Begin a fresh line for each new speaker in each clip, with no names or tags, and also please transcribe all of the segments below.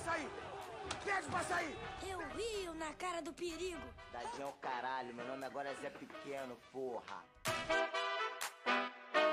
sair! Pede pra sair!
Eu rio na cara do perigo.
Dadinho é o caralho, meu nome agora é Zé Pequeno, porra.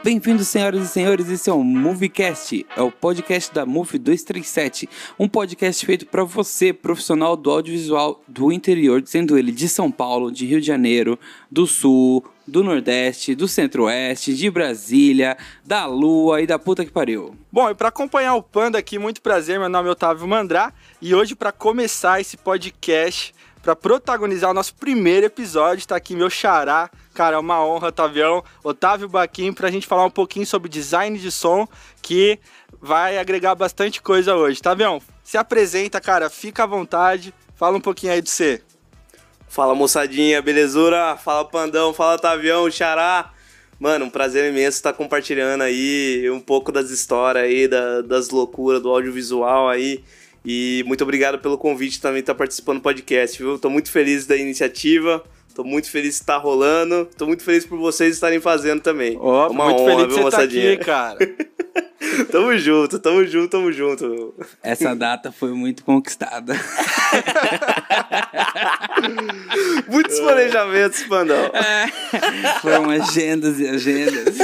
Bem-vindos, senhoras e senhores, esse é o Moviecast, é o podcast da Move 237, um podcast feito para você, profissional do audiovisual do interior, sendo ele de São Paulo, de Rio de Janeiro, do Sul, do Nordeste, do Centro-Oeste, de Brasília, da Lua e da puta que pariu.
Bom, e para acompanhar o Panda aqui, muito prazer, meu nome é Otávio Mandrá, e hoje para começar esse podcast, para protagonizar o nosso primeiro episódio, está aqui meu xará, cara, é uma honra, Otavião, Otávio Baquim, para a gente falar um pouquinho sobre design de som, que vai agregar bastante coisa hoje. Tavião, se apresenta, cara, fica à vontade, fala um pouquinho aí de você.
Fala moçadinha, belezura? Fala Pandão, fala Tavião, Xará. Mano, um prazer imenso estar compartilhando aí um pouco das histórias aí, da, das loucuras do audiovisual aí. E muito obrigado pelo convite também estar participando do podcast, viu? Tô muito feliz da iniciativa. Tô muito feliz de estar rolando. Tô muito feliz por vocês estarem fazendo também.
Ó,
Uma
muito
honra,
feliz de
viu,
você estar
moçadinha?
aqui, cara.
tamo junto, tamo junto, tamo junto.
Essa data foi muito conquistada.
Muitos planejamentos, Pandão.
Foram agendas e agendas.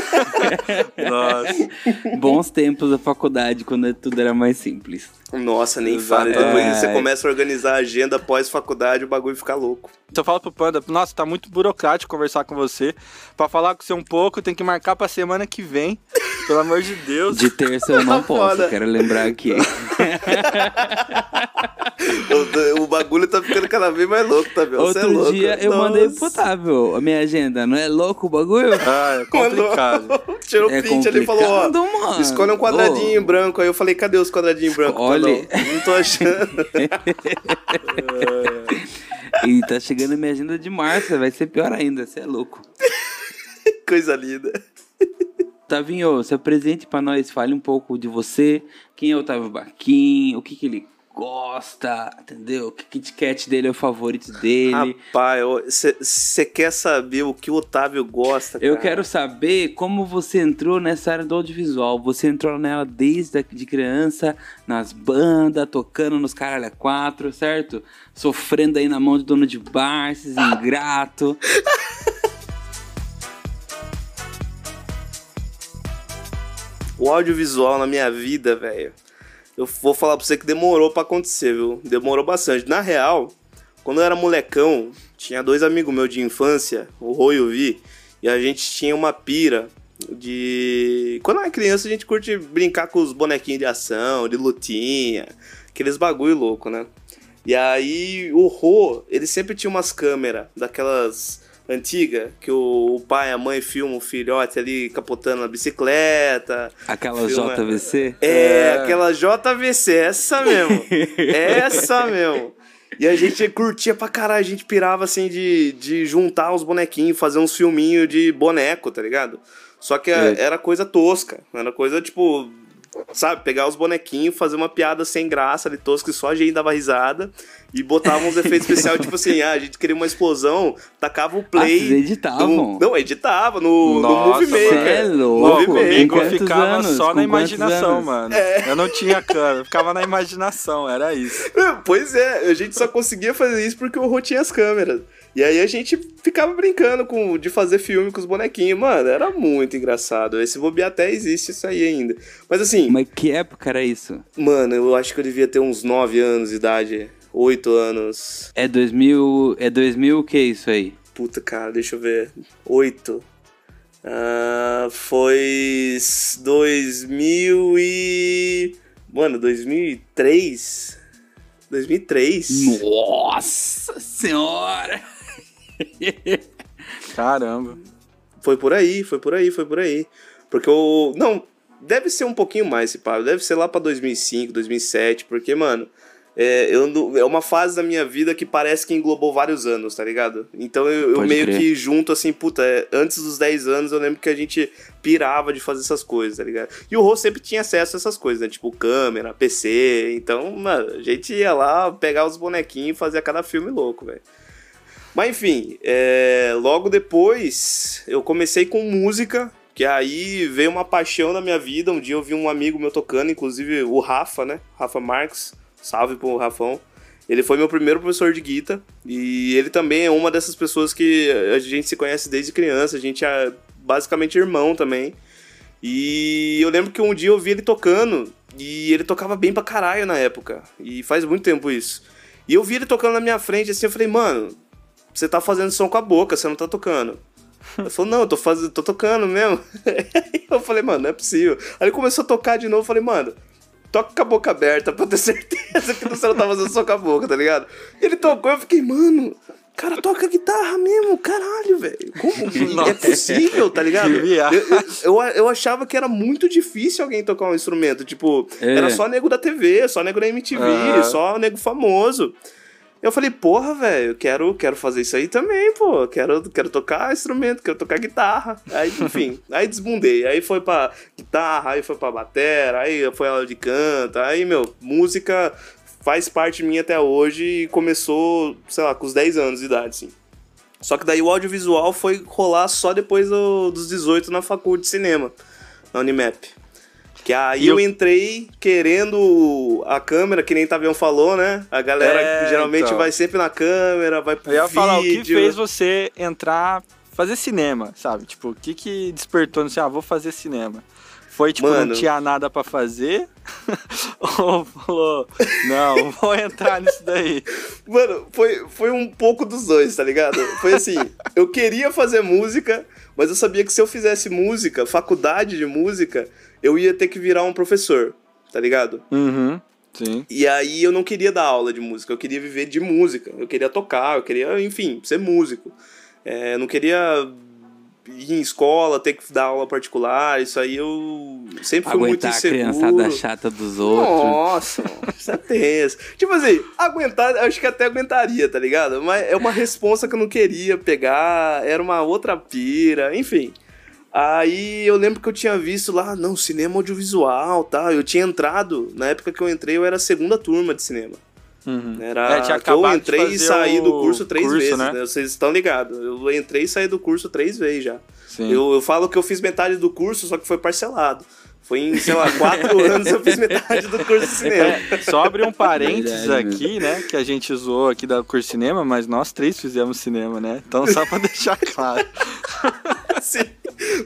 Nossa.
Bons tempos da faculdade, quando tudo era mais simples.
Nossa, nem fala. Que você
É.
começa a organizar a agenda pós-faculdade, o bagulho fica louco.
Então fala pro Panda, nossa, tá muito burocrático conversar com você. Pra falar com você um pouco, tem que marcar pra semana que vem. Pelo amor de Deus.
De terça eu não
Tá
posso,
foda.
quero lembrar aqui.
O, o bagulho tá ficando cada vez mais louco, tá vendo? Você é
Outro
louco.
dia eu
Nossa.
mandei pro Otávio a minha agenda, não é louco o bagulho?
Ah, é complicado.
Mandou, tirou
É
print ali e falou, ó,
complicado, mano.
escolhe um quadradinho
Ô.
branco. Aí eu falei, cadê os quadradinhos brancos?
Escolhe.
Não, não tô achando.
E tá chegando a minha agenda de março, vai ser pior ainda, você é louco.
Coisa linda.
Tavinho, se apresente pra nós, fale um pouco de você, quem é o Otávio Baquim, o que que ele gosta, entendeu? Que Kit Kat dele é o favorito dele.
Rapaz, você quer saber o que o Otávio gosta,
Eu
cara?
quero saber como você entrou nessa área do audiovisual. Você entrou nela desde de criança, nas bandas, tocando nos caralho a quatro, certo? Sofrendo aí na mão de dono de bar, esses ingrato.
O audiovisual na minha vida, velho. Eu vou falar pra você que demorou pra acontecer, viu? Demorou bastante. Na real, quando eu era molecão, tinha dois amigos meus de infância, o Rô e o Vi, e a gente tinha uma pira de. Quando era criança, a gente curte brincar com os bonequinhos de ação, de lutinha, aqueles bagulho louco, né? E aí o Rô, ele sempre tinha umas câmeras daquelas antigas, que o, pai e a mãe filmam o filhote ali capotando na bicicleta.
Aquela
Filma-
JVC.
É, aquela JVC, essa mesmo. essa mesmo. E a gente curtia pra caralho, a gente pirava assim de, de juntar os bonequinhos, fazer uns filminhos de boneco, tá ligado? Só que
É.
era coisa tosca, era coisa tipo, sabe, pegar os bonequinhos, fazer uma piada sem graça ali tosca que só a gente dava risada e botava uns efeitos especiais, tipo assim, ah, a gente queria uma explosão, tacava o
Ah,
play.
vocês editavam?
no- não, editava no, no
Nossa,
Movie
mano.
Maker.
Cê é louco.
Movie Maker.
ficava
anos?
só
Com
na imaginação,
anos?
mano. Eu não tinha câmera, ficava na imaginação, era isso.
Pois é, a gente só conseguia fazer isso porque o Rô tinha as câmeras. E aí a gente ficava brincando com, de fazer filme com os bonequinhos. Mano, era muito engraçado. Esse bobear até existe isso aí ainda. Mas assim,
Mas que época era isso?
mano, eu acho que eu devia ter uns 9 anos de idade. 8 anos.
É 2000, é 2000 o que é isso aí?
Puta, cara, deixa eu ver. 8. Ah, foi 2000 e... Mano, 2003? 2003?
Nossa senhora!
Caramba.
Foi por aí, foi por aí, foi por aí. Porque o. Não, deve ser um pouquinho mais esse pá. Deve ser lá pra 2005, 2007. Porque, mano, é, eu, é uma fase da minha vida que parece que englobou vários anos, tá ligado? Então eu, eu meio
crer.
que junto assim, puta, é, antes dos 10 anos eu lembro que a gente pirava de fazer essas coisas, tá ligado? E o Rô sempre tinha acesso a essas coisas, né? Tipo câmera, PC. Então, mano, a gente ia lá pegar os bonequinhos e fazer cada filme louco, velho. Mas enfim, é, logo depois eu comecei com música, que aí veio uma paixão na minha vida. Um dia eu vi um amigo meu tocando, inclusive o Rafa, né? Rafa Marques, Salve pro Rafão. Ele foi meu primeiro professor de guitarra e ele também é uma dessas pessoas que a gente se conhece desde criança, a gente é basicamente irmão também. E eu lembro que um dia eu vi ele tocando e ele tocava bem pra caralho na época. E faz muito tempo isso. E eu vi ele tocando na minha frente assim, eu falei, mano, você tá fazendo som com a boca, você não tá tocando. Ele falou, não, eu tô, fazendo, tô tocando mesmo. eu falei, mano, não é possível. Aí ele começou a tocar de novo, eu falei, mano, toca com a boca aberta pra eu ter certeza que você não tá fazendo só com a boca, tá ligado? Ele tocou, eu fiquei, mano, cara toca guitarra mesmo, caralho, velho. Como é possível, tá ligado? Eu, eu, eu achava que era muito difícil alguém tocar um instrumento. Tipo,
É.
era só nego da TV, só nego da MTV, só nego famoso. Eu falei, porra, velho, quero, quero fazer isso aí também, pô. Quero, quero tocar instrumento, quero tocar guitarra. Aí, enfim, aí desbundei. Aí foi pra guitarra, aí foi pra batera, aí foi aula de canto. Aí, meu, música faz parte minha até hoje e começou, sei lá, com os 10 anos de idade, assim. Só que daí o audiovisual foi rolar só depois do- dos 18 na faculdade de cinema, na Unimap. Que aí eu...
eu-
entrei querendo a câmera, que nem Tavião falou, né? A galera
É,
geralmente
então.
vai sempre na câmera, vai pro
Eu ia
vídeo.
falar, o que fez você entrar, fazer cinema, sabe? Tipo, o que que despertou no assim, ah, vou fazer cinema? Foi tipo,
Mano.
não tinha nada pra fazer? Ou falou, não, vou entrar nisso daí?
Mano, foi, foi um pouco dos dois, tá ligado? Foi assim, eu queria fazer música, mas eu sabia que se eu fizesse música, faculdade de música, eu ia ter que virar um professor, tá ligado?
Uhum, sim.
E aí eu não queria dar aula de música, eu queria viver de música, eu queria tocar, eu queria, enfim, ser músico. É, eu não queria ir em escola, ter que dar aula particular, isso aí eu sempre fui muito
Aguentar a
inseguro.
criançada chata dos outros.
Nossa, isso é tenso. Tipo assim, aguentar, acho que até aguentaria, tá ligado? Mas é uma responsa que eu não queria pegar, era uma outra pira, enfim. Aí eu lembro que eu tinha visto lá, não, cinema audiovisual, tá? Eu tinha entrado, na época que eu entrei, eu era a segunda turma de cinema.
Uhum.
Era
É, tinha
que eu entrei e saí do curso três
curso,
vezes,
né?
né? Vocês estão ligados. Eu entrei e saí do curso três vezes já.
Sim.
Eu, eu falo que eu fiz metade do curso, só que foi parcelado. Foi em, sei lá, quatro anos eu fiz metade do curso de cinema.
É, só abrir um parênteses
Verdade
aqui, né? Que a gente zoou aqui da curso de cinema, mas nós três fizemos cinema, né? Então, só pra deixar claro.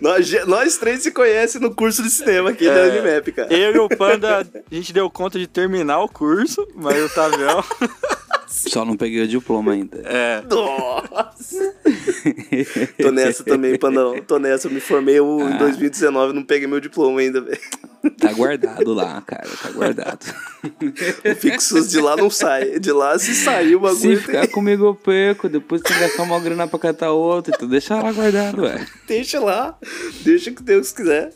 Nós, nós três se conhecem no curso de cinema aqui da
É.
Unimap, cara.
Eu e o Panda, a gente deu conta de terminar o curso, mas o Tavião.
Só não peguei o diploma ainda.
É.
Nossa! Tô nessa também, Pandão. Tô nessa. Eu me formei eu,
Ah.
em 2019, não peguei meu diploma ainda, velho.
Tá guardado lá, cara. Tá guardado.
O fixos de lá não sai. De lá, se sair o
Se
bagulho,
ficar comigo eu perco, depois tem que gastar uma grana pra catar outro, então deixa lá guardado, velho.
deixa lá. Deixa que Deus quiser.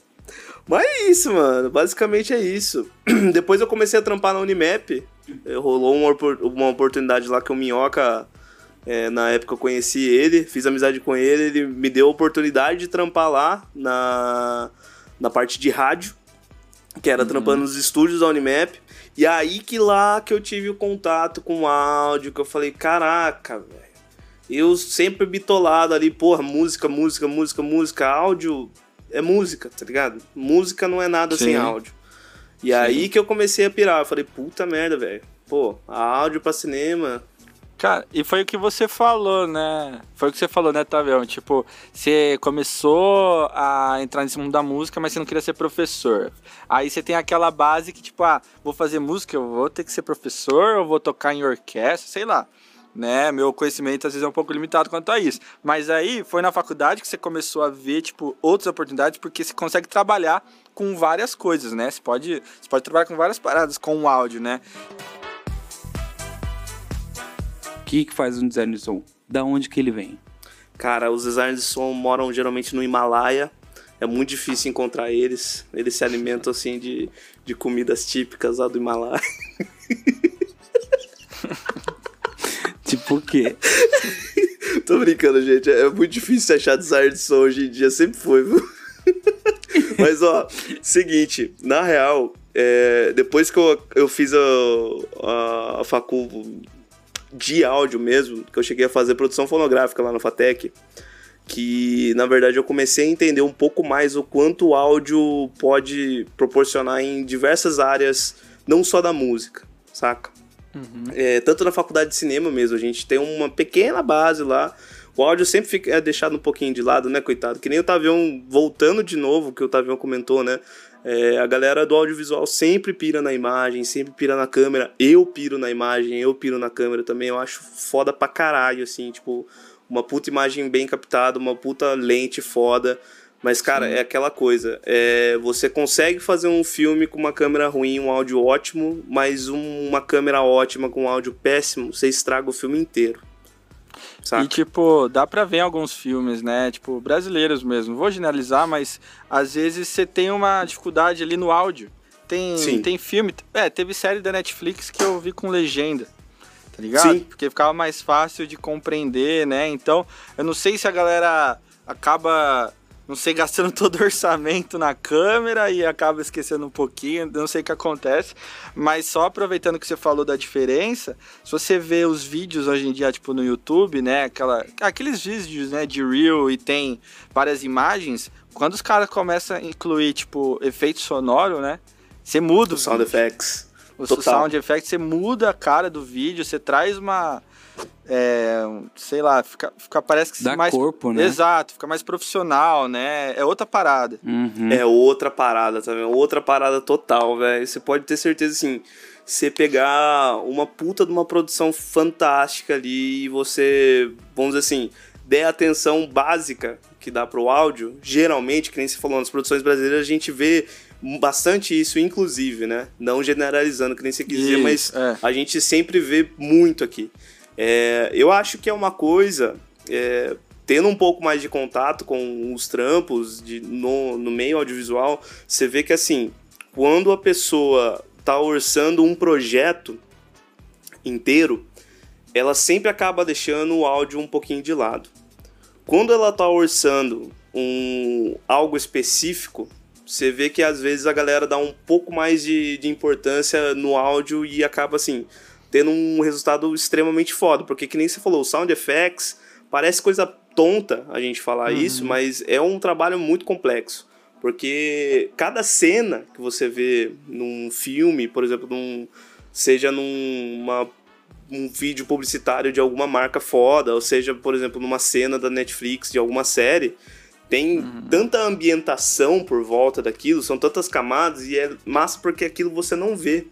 Mas é isso, mano. Basicamente é isso. Depois eu comecei a trampar na Unimap. Eh, Rolou uma, uma oportunidade lá que o Minhoca, eh, na época eu conheci ele, fiz amizade com ele, ele me deu a oportunidade de trampar lá na, na parte de rádio, que era trampando nos estúdios da Unimap. E aí que lá que eu tive o contato com o áudio, que eu falei, caraca, velho. Eu sempre bitolado ali, porra, música, música, música, música, áudio é música, tá ligado? Música não é nada
Sim.
sem áudio. E aí que eu comecei a pirar, eu falei, puta merda, velho. Pô, áudio pra cinema.
Cara, e foi o que você falou, né? Foi o que você falou, né, Tavião? Tipo, você começou a entrar nesse mundo da música, mas você não queria ser professor. Aí você tem aquela base que, tipo, ah, vou fazer música, eu vou ter que ser professor, eu vou tocar em orquestra, sei lá. Né? Meu conhecimento às vezes é um pouco limitado quanto a isso. Mas aí foi na faculdade que você começou a ver, tipo, outras oportunidades, porque você consegue trabalhar com várias coisas, né? Você pode, você pode trabalhar com várias paradas com o áudio, né?
O que que faz um design de som? Da onde que ele vem?
Cara, os designers de som moram geralmente no Himalaia. É muito difícil encontrar eles. Eles se alimentam, assim, de, de comidas típicas lá do Himalaia.
Tipo o quê?
Tô brincando, gente. É muito difícil achar designer de som hoje em dia. Sempre foi, viu? Mas, ó, seguinte. Na real, é, depois que eu, eu fiz a, a, a facul de áudio mesmo, que eu cheguei a fazer produção fonográfica lá na FATEC, que, na verdade, eu comecei a entender um pouco mais o quanto o áudio pode proporcionar em diversas áreas, não só da música. saca? É, tanto na faculdade de cinema mesmo, a gente tem uma pequena base lá. O áudio sempre fica, é deixado um pouquinho de lado, né, coitado? Que nem o Tavião, voltando de novo, que o Tavião comentou, né? É, a galera do audiovisual sempre pira na imagem, sempre pira na câmera. Eu piro na imagem, eu piro na câmera também. Eu acho foda pra caralho, assim, tipo, uma puta imagem bem captada, uma puta lente foda. Mas, cara, é aquela coisa. É, você consegue fazer um filme com uma câmera ruim, um áudio ótimo, mas um- uma câmera ótima com um áudio péssimo, você estraga o filme inteiro. Saca?
E, tipo, dá pra ver em alguns filmes, né? Tipo, brasileiros mesmo. Vou generalizar, mas às vezes você tem uma dificuldade ali no áudio. Tem,
Sim.
tem filme. É, teve série da Netflix que eu vi com legenda. Tá ligado?
Sim.
Porque ficava mais fácil de compreender, né? Então, eu não sei se a galera acaba. Não sei, gastando todo o orçamento na câmera e acaba esquecendo um pouquinho, não sei o que acontece. Mas só aproveitando que você falou da diferença, se você vê os vídeos hoje em dia, tipo no YouTube, né? Aquela, aqueles vídeos né, de Reel e tem várias imagens, quando os caras começam a incluir, tipo, efeito sonoro, né? Você muda o
Sound
vídeo.
effects.
O
Total.
sound effect, você muda a cara do vídeo, você traz uma. É, sei lá, fica, fica parece que
Dá
mais.
corpo, né?
Exato, fica mais profissional, né? É outra parada.
Uhum.
É outra parada, tá vendo? Outra parada total, velho. Você pode ter certeza, assim, você pegar uma puta de uma produção fantástica ali e você, vamos dizer assim, der a atenção básica que dá pro áudio, geralmente, que nem você falou, nas produções brasileiras a gente vê bastante isso, inclusive, né? Não generalizando, que nem você quis dizer, mas
é.
a gente sempre vê muito aqui. É, eu acho que é uma coisa, é, tendo um pouco mais de contato com os trampos de, no, no meio audiovisual, você vê que assim, quando a pessoa tá orçando um projeto inteiro, ela sempre acaba deixando o áudio um pouquinho de lado. Quando ela tá orçando um algo específico, você vê que às vezes a galera dá um pouco mais de, de importância no áudio e acaba assim, tendo um resultado extremamente foda. Porque que nem você falou, o sound effects parece coisa tonta a gente falar isso, mas é um trabalho muito complexo. Porque cada cena que você vê num filme, por exemplo, num, seja numa um vídeo publicitário de alguma marca foda, ou seja, por exemplo, numa cena da Netflix de alguma série, tem tanta ambientação por volta daquilo, são tantas camadas e é massa porque aquilo você não vê.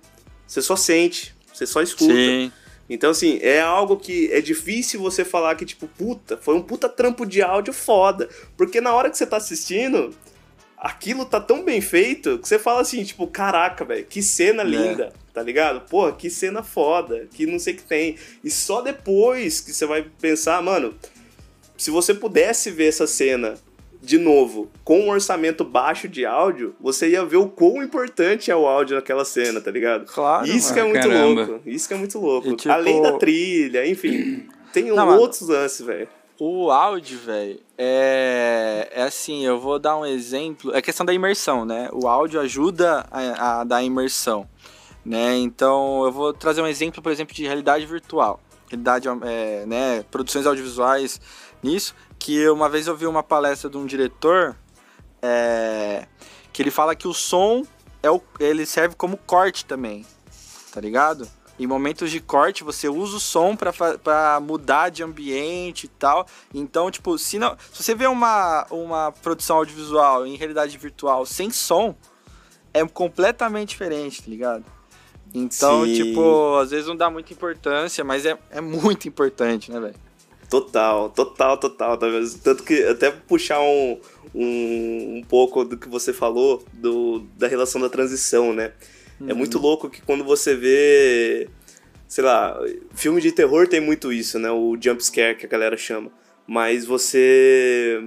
Você só sente, você só escuta.
Sim.
Então, assim, é algo que é difícil você falar que, tipo, puta, foi um puta trampo de áudio foda. Porque na hora que você tá assistindo, aquilo tá tão bem feito que você fala assim, tipo, caraca, velho, que cena linda, tá ligado? Porra, que cena foda, que não sei o que tem. E só depois que você vai pensar, mano, se você pudesse ver essa cena de novo, com um orçamento baixo de áudio, você ia ver o quão importante é o áudio naquela cena, tá ligado?
Claro,
Isso que é
mano.
muito
Caramba.
louco. Isso que é muito louco.
E, tipo-
Além da trilha, enfim. Tem
Não, mano.
outros lances, velho.
O áudio, velho, é, é assim, eu vou dar um exemplo. É questão da imersão, né? O áudio ajuda a, a dar imersão, né? Então, eu vou trazer um exemplo, por exemplo, de realidade virtual. Realidade, é, né? Produções audiovisuais nisso. Que uma vez eu vi uma palestra de um diretor é, que ele fala que o som é o, ele serve como corte também, tá ligado? Em momentos de corte, você usa o som pra mudar de ambiente e tal. Então, tipo, se, não, se você vê uma, uma produção audiovisual em realidade virtual sem som, é completamente diferente, tá ligado? Então,
Sim.
tipo, às vezes não dá muita importância, mas é, é muito importante, né, velho?
Total, total, total. tá? Tanto que até puxar um, um, um pouco do que você falou do, da relação da transição, né? É muito louco que quando você vê, sei lá, filme de terror tem muito isso, né? O jump scare que a galera chama. Mas você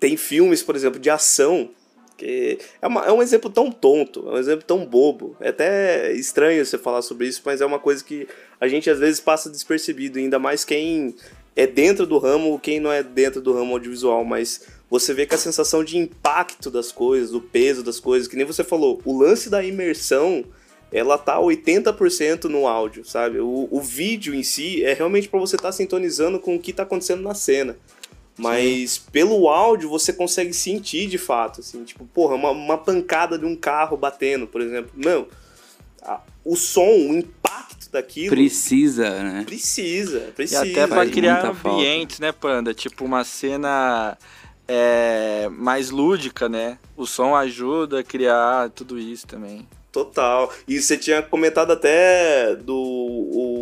tem filmes, por exemplo, de ação que é, uma- é um exemplo tão tonto, é um exemplo tão bobo. É até estranho você falar sobre isso, mas é uma coisa que a gente às vezes passa despercebido, ainda mais quem é dentro do ramo, quem não é dentro do ramo audiovisual, mas você vê que a sensação de impacto das coisas, o peso das coisas, que nem você falou, o lance da imersão, ela tá 80% no áudio, sabe? O, o vídeo em si é realmente para você estar sintonizando com o que tá acontecendo na cena. Mas pelo áudio você consegue sentir de fato, assim, tipo, porra, uma, uma pancada de um carro batendo, por exemplo. Não, o som, o impacto daquilo.
Precisa, né?
Precisa,
E
precisa.
até pra criar
muita falta.
ambientes, né, Panda? Tipo, uma cena é, mais lúdica, né? O som ajuda a criar tudo isso também.
Total. E você tinha comentado até do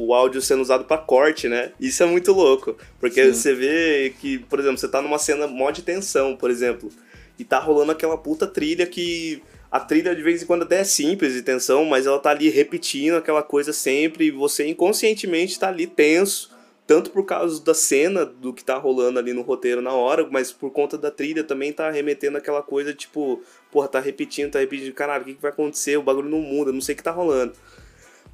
o áudio sendo usado pra corte, né? Isso é muito louco. Porque
Sim.
você vê que, por exemplo, você tá numa cena mó de tensão, por exemplo. E tá rolando aquela puta trilha que. A trilha de vez em quando até é simples de tensão, mas ela tá ali repetindo aquela coisa sempre. E você inconscientemente tá ali tenso. Tanto por causa da cena, do que tá rolando ali no roteiro na hora, mas por conta da trilha também tá remetendo aquela coisa, tipo, porra, tá repetindo, tá repetindo, caralho, o que, que vai acontecer? O bagulho não muda, não sei o que tá rolando.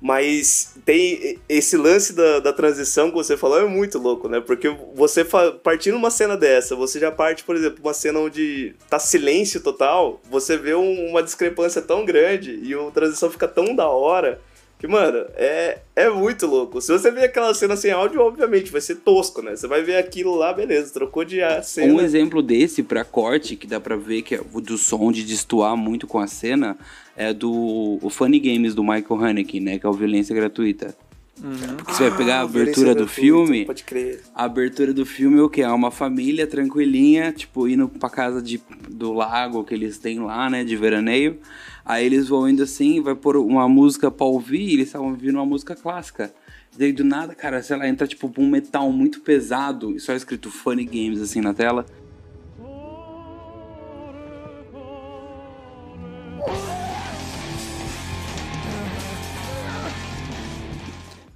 Mas tem esse lance da, da transição que você falou é muito louco, né? Porque você partindo uma cena dessa, você já parte, por exemplo, uma cena onde tá silêncio total, você vê um- uma discrepância tão grande e a transição fica tão da hora que, mano, é, é muito louco. Se você ver aquela cena sem áudio, obviamente vai ser tosco, né? Você vai ver aquilo lá, beleza, trocou de cena.
Um exemplo desse pra corte, que dá pra ver que é do som de destoar muito com a cena, é do o Funny Games do Michael Haneke, né? Que é o Violência Gratuita. Porque você vai pegar a
Ah, violência
abertura do filme.
Pode crer.
A abertura do filme é o que? É uma família tranquilinha, tipo, indo pra casa de, do lago que eles têm lá, né? De veraneio. Aí eles vão indo assim, vai pôr uma música pra ouvir, e eles estavam ouvindo uma música clássica. Daí do nada, cara, sei lá, entra tipo um metal muito pesado, e só escrito Funny Games assim na tela.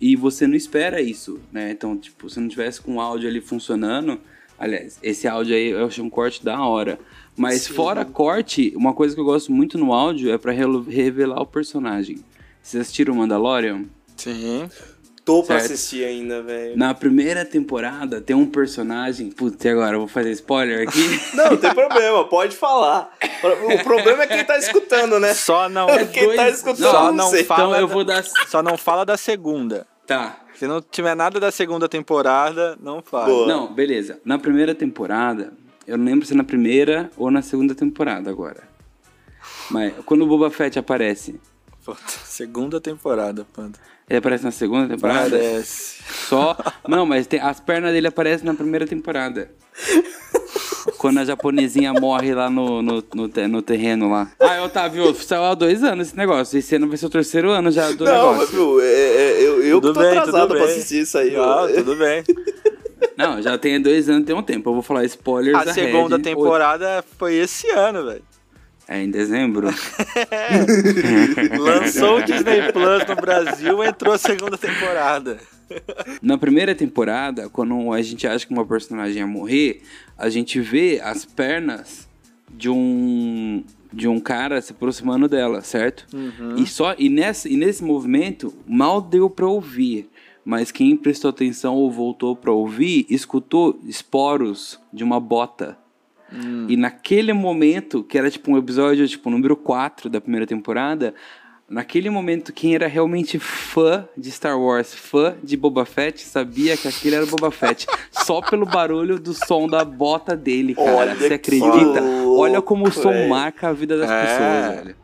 E você não espera isso, né? Então, tipo, se não tivesse com o áudio ali funcionando. Aliás, esse áudio aí eu achei um corte da hora. Mas fora corte, uma coisa que eu gosto muito no áudio é pra relo- revelar o personagem. Vocês assistiram Mandalorian?
Sim.
Tô pra
Certo.
assistir ainda, velho.
Na primeira temporada tem um personagem. Putz, e agora? Eu vou fazer spoiler aqui.
Não, não tem problema, pode falar. O problema é quem tá escutando, né?
Só não,
Quem tá escutando,
só
não
não
sei.
fala.
Então eu vou dar.
Só não fala da segunda.
Tá.
Se não tiver nada da segunda temporada, não fala.
Boa.
Não, beleza. Na primeira temporada, eu não lembro se é na primeira ou na segunda temporada agora. Mas quando o Boba Fett aparece,
Puta, Segunda temporada, Panda.
ele aparece na segunda temporada?
Parece.
Só. Não, mas tem- as pernas dele aparecem na primeira temporada. Quando a japonesinha morre lá no, no, no, te- no terreno lá. Ah, Otávio, saiu há dois anos esse negócio. Esse ano vai ser o terceiro ano já do
Não, mas,
negócio.
viu, é, é, eu, eu que
Tudo
tô
bem,
atrasado
tudo
pra
bem.
assistir isso aí.
Ah, tudo bem.
Não, já tem dois anos, tem um tempo. Eu vou falar spoilers
A segunda temporada foi esse ano, velho.
É em dezembro.
Lançou o Disney Plus no Brasil, entrou a segunda temporada.
Na primeira temporada, quando a gente acha que uma personagem ia morrer, a gente vê as pernas de um de um cara se aproximando dela, certo? E só e nesse, e nesse movimento mal deu pra ouvir, mas quem prestou atenção ou voltou pra ouvir, escutou esporos de uma bota. E naquele momento, que era tipo um episódio, tipo, número 4 da primeira temporada, naquele momento, quem era realmente fã de Star Wars, fã de Boba Fett, sabia que aquele era o Boba Fett. só pelo barulho do som da bota dele, cara.
Olha
Você acredita? Olha como o som marca a vida das
É.
pessoas, velho.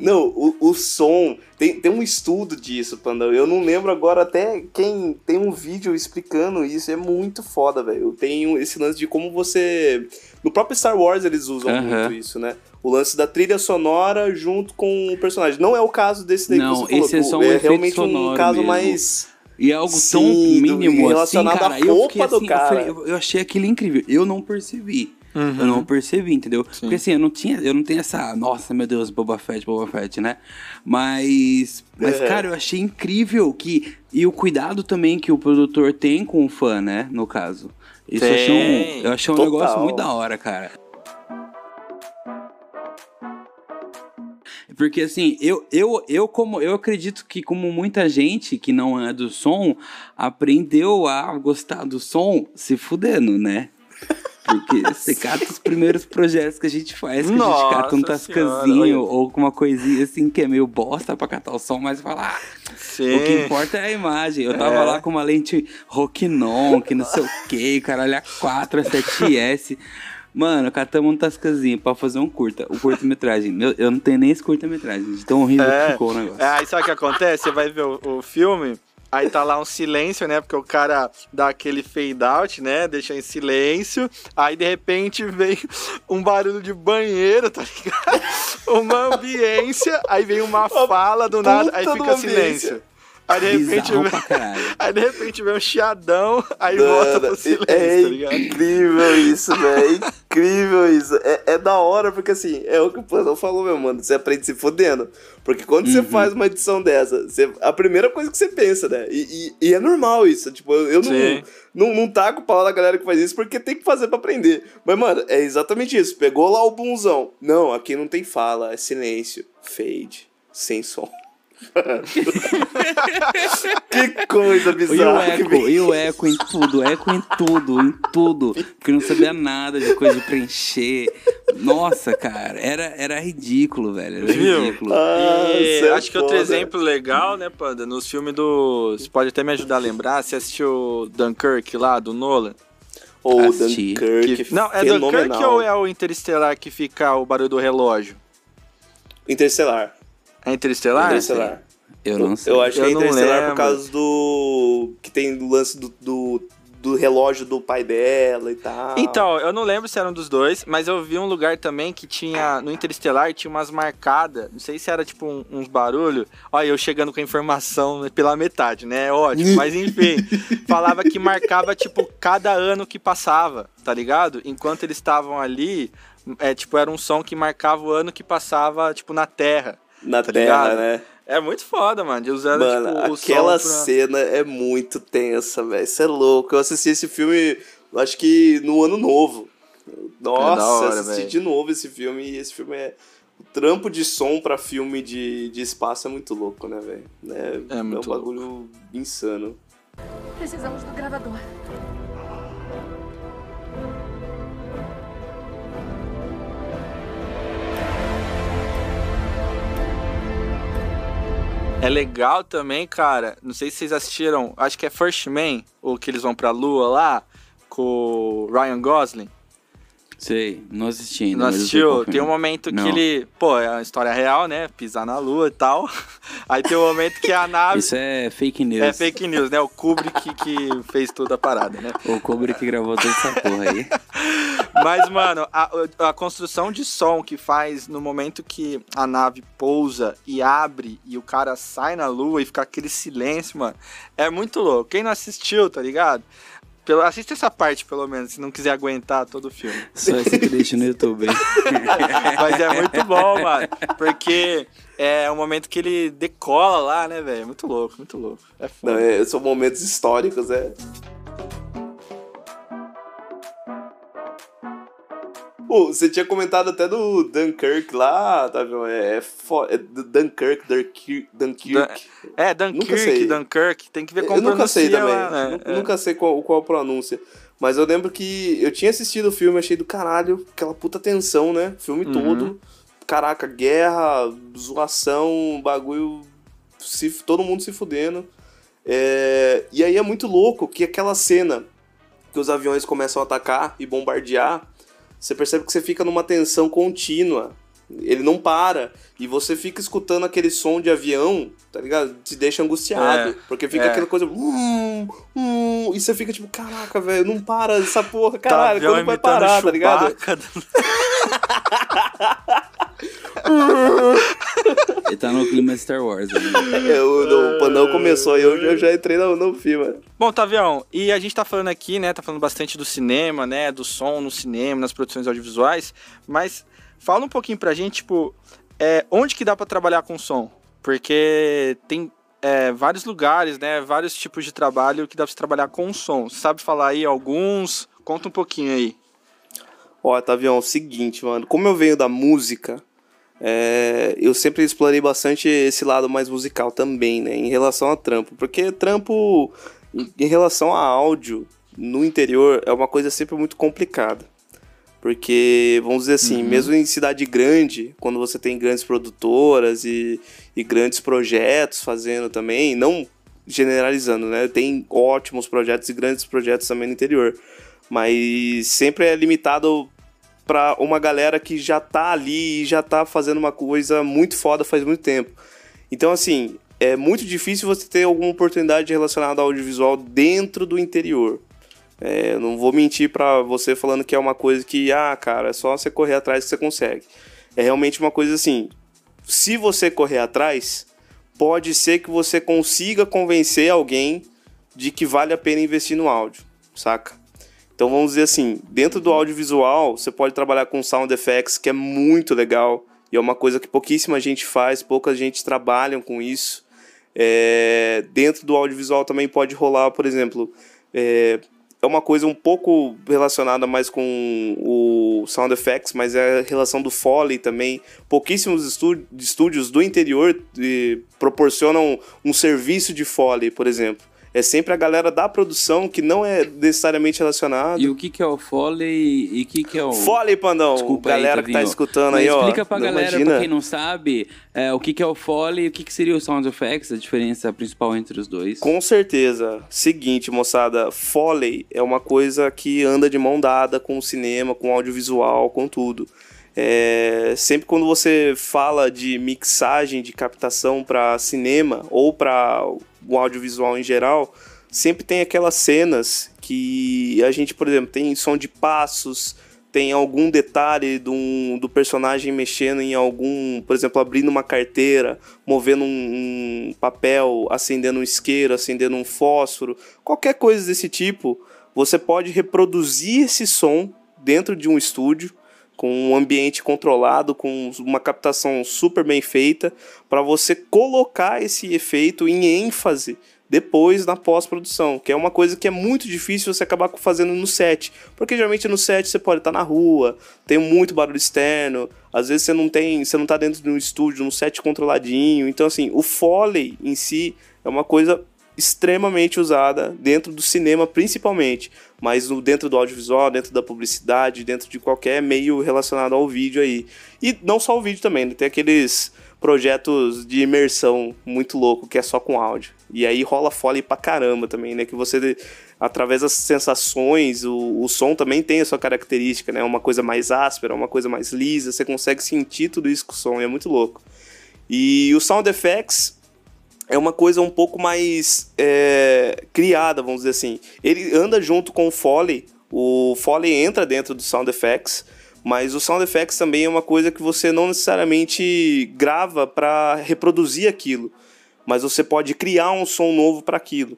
Não, o, o som. Tem, tem um estudo disso, Panda. Eu não lembro agora até quem tem um vídeo explicando isso. É muito foda, velho. Tem um- esse lance de como você. No próprio Star Wars eles usam muito isso, né? O lance da trilha sonora junto com o personagem. Não é o caso desse daí
Não,
que você falou.
esse é só um
é
efeito
realmente um caso
mesmo.
mais.
E é algo
Sim,
tão mínimo assim,
relacionado
cara.
à
eu
roupa
fiquei
do
assim, eu,
cara.
falei, eu, eu achei aquilo incrível. Eu não percebi. Eu não percebi, entendeu? Porque assim, eu não tinha, eu não tenho essa, nossa, meu Deus, Boba Fett, Boba Fett, né? Mas, mas
É.
cara, eu achei incrível que e o cuidado também que o produtor tem com o fã, né, no caso. Isso eu achei um, eu achei um
Total.
negócio muito da hora, cara. Porque assim, eu, eu, eu como eu acredito que como muita gente que não é do som aprendeu a gostar do som se fudendo, né? Porque você cata os primeiros projetos que a gente faz, que a gente cata um
Nossa
tascazinho ou alguma coisinha assim que é meio bosta pra catar o som, mas falar. Ah,
Sim.
o que importa é a imagem. Eu tava
É.
lá com uma lente Rokinon, que não sei o que, caralho, a 4, a 7S. Mano, catamos um tascazinho pra fazer um curta, o curta-metragem. Meu, Eu não tenho nem esse curta-metragem, de tão horrível que
É,
ficou o negócio.
é, aí sabe o que acontece? Você vai ver o, o filme, aí tá lá um silêncio, né? Porque o cara dá aquele fade out, né? Deixa em silêncio. Aí de repente vem um barulho de banheiro, tá ligado? Uma ambiência, aí vem uma fala do nada, aí fica silêncio. Aí de repente vem, aí de repente vem um chiadão, aí volta pro silêncio,
é
tá ligado?
incrível isso, velho. É incrível isso. É, é da hora, porque assim, é o que o Plantão falou, meu mano. Você aprende se fodendo. Porque quando
Uhum.
você faz uma edição dessa, você- a primeira coisa que você pensa, né? E, e- e é normal isso. Tipo, eu, eu
Sim.
não, não, não taco o pau da galera que faz isso porque tem que fazer pra aprender. Mas, mano, é exatamente isso. Pegou lá o bunzão. Não, aqui não tem fala, é silêncio. Fade. Sem som. que coisa
E o
bizarra. que
eco, e o eco em tudo, eco em tudo, em tudo. Porque não sabia nada de coisa de preencher. Nossa, cara, era, era ridículo, velho. Era
Viu?
ridículo.
Ah,
E
é
acho que outro
foda.
exemplo legal, né, Panda? Nos filmes do. Você pode até me ajudar a lembrar. Você assistiu Dunkirk lá, do Nolan?
Ou
Assisti.
Dunkirk.
Que- Não, é
fenomenal.
Dunkirk ou é o Interestelar que fica o barulho do relógio?
Interestelar.
É Interestelar?
Interestelar.
Eu não sei.
Eu acho que é Interestelar por causa do. Que tem do lance do, do, do relógio do pai dela e tal.
Então, eu não lembro se era um dos dois, mas eu vi um lugar também que tinha, no Interestelar, tinha umas marcadas, não sei se era tipo um- uns barulhos. Olha, eu chegando com a informação pela metade, né? É Ótimo, mas enfim, falava que marcava tipo cada ano que passava, tá ligado? Enquanto eles estavam ali, é tipo, era um som que marcava o ano que passava, tipo, na Terra.
Na
tá
Terra,
ligado?
né?
É muito foda, mano. De usar,
Mano,
tipo,
aquela
pra...
cena é muito tensa, velho. Isso é louco. Eu assisti esse filme, acho que no ano novo. Nossa,
É hora,
assisti
velho.
de novo esse filme e esse filme é. O trampo de som pra filme de, de espaço é muito louco, né, velho? É,
É muito
um bagulho insano.
Precisamos do gravador.
É legal também, cara. Não sei se vocês assistiram. Acho que é First Man, o que eles vão pra lua lá, com o Ryan Gosling.
Sei, não assisti ainda.
Não assistiu? Tem um momento
Não.
que ele. Pô, é uma história real, né? Pisar na lua e tal. Aí tem um momento que a nave.
Isso é fake news.
É fake news, né? O Kubrick que fez toda a parada, né?
O Kubrick gravou toda essa porra aí.
Mas, mano, a, a construção de som que faz no momento que a nave pousa e abre e o cara sai na lua e fica aquele silêncio, mano, é muito louco. Quem não assistiu, tá ligado? Pelo, assiste essa parte, pelo menos, se não quiser aguentar todo o filme.
Só esse trecho no YouTube, hein?
Mas é muito bom, mano. Porque é o momento que ele decola lá, né, velho? Muito louco, muito louco. É foda.
Não, é, são momentos históricos, é. Pô, você tinha comentado até do Dunkirk lá, tá vendo? É, é, fo- é Dunkirk, Dunkirk, Dunkirk.
É,
Nunca
Dunkirk. Dunkirk, tem que ver como
Eu nunca sei também.
lá, né?
Nu-
É.
Nunca sei qual, qual a pronúncia. Mas eu lembro que eu tinha assistido o filme, achei do caralho, aquela puta tensão, né? Filme
Uhum.
todo. Caraca, guerra, zoação, bagulho. Se, todo mundo se fudendo. É, e aí é muito louco que aquela cena que os aviões começam a atacar e bombardear, você percebe que você fica numa tensão contínua. Ele não para. E você fica escutando aquele som de avião, tá ligado? Te deixa angustiado.
É,
porque fica
é.
aquela coisa. Hum, hum, e você fica tipo, caraca, velho, não para essa porra,
Tá
caralho,
avião
quando vai parar, tá ligado?
Ele tá no clima Star Wars. Né?
É, o, o Pandão começou e eu, eu já entrei no, no filme.
Bom, Tavião, e a gente tá falando aqui, né? Tá falando bastante do cinema, né? Do som no cinema, nas produções audiovisuais. Mas fala um pouquinho pra gente, tipo, é, onde que dá pra trabalhar com som? Porque tem é, vários lugares, né? Vários tipos de trabalho que dá pra trabalhar com som. Você sabe falar aí alguns? Conta um pouquinho aí.
Ó, Tavião, é o seguinte, mano. Como eu venho da música, é, eu sempre explorei bastante esse lado mais musical também, né? Em relação a trampo. Porque trampo, em relação a áudio, no interior, é uma coisa sempre muito complicada. Porque, vamos dizer assim,
Uhum.
mesmo em cidade grande, quando você tem grandes produtoras e, e grandes projetos fazendo também, não generalizando, né? Tem ótimos projetos e grandes projetos também no interior. Mas sempre é limitado para uma galera que já tá ali e já tá fazendo uma coisa muito foda faz muito tempo. Então, assim, é muito difícil você ter alguma oportunidade relacionada ao audiovisual dentro do interior. É, não vou mentir pra você falando que é uma coisa que, ah, cara, é só você correr atrás que você consegue. É realmente uma coisa assim. Se você correr atrás, pode ser que você consiga convencer alguém de que vale a pena investir no áudio, saca? Então vamos dizer assim, dentro do audiovisual, você pode trabalhar com sound effects, que é muito legal, e é uma coisa que pouquíssima gente faz, pouca gente trabalham com isso. É, dentro do audiovisual também pode rolar, por exemplo, é, é uma coisa um pouco relacionada mais com o sound effects, mas é a relação do Foley também. Pouquíssimos estú- estúdios do interior eh, proporcionam um serviço de Foley, por exemplo. É sempre a galera da produção que não é necessariamente relacionada.
E o que, que é o Foley e o que, que é o.
Foley, Pandão!
Desculpa aí,
galera que tá escutando
Mas
aí, ó.
Explica pra galera,
imagina.
pra quem não sabe, é, o que, que é o Foley e o que, que seria o Sound Effects, a diferença principal entre os dois.
Com certeza. Seguinte, moçada, Foley é uma coisa que anda de mão dada com o cinema, com o audiovisual, com tudo. É, sempre quando você fala de mixagem, de captação para cinema ou para o audiovisual em geral, sempre tem aquelas cenas que a gente, por exemplo, tem som de passos, tem algum detalhe do, do personagem mexendo em algum, por exemplo, abrindo uma carteira, movendo um, um papel, acendendo um isqueiro, acendendo um fósforo, qualquer coisa desse tipo, você pode reproduzir esse som dentro de um estúdio com um ambiente controlado, com uma captação super bem feita, para você colocar esse efeito em ênfase depois na pós-produção, que é uma coisa que é muito difícil você acabar fazendo no set, porque geralmente no set você pode estar na rua, tem muito barulho externo, às vezes você não tem, você não tá dentro de um estúdio, num set controladinho, então assim, o foley em si é uma coisa extremamente usada dentro do cinema principalmente, mas dentro do audiovisual, dentro da publicidade, dentro de qualquer meio relacionado ao vídeo aí. E não só o vídeo também, né? tem aqueles projetos de imersão muito louco, que é só com áudio. E aí rola foley pra caramba também, né? Que você, através das sensações, o, o som também tem a sua característica, né? Uma coisa mais áspera, uma coisa mais lisa, você consegue sentir tudo isso com o som, é muito louco. E o Sound Effects é uma coisa um pouco mais é, criada, vamos dizer assim. Ele anda junto com o Foley, o Foley entra dentro do Sound Effects, mas o Sound Effects também é uma coisa que você não necessariamente grava para reproduzir aquilo, mas você pode criar um som novo para aquilo.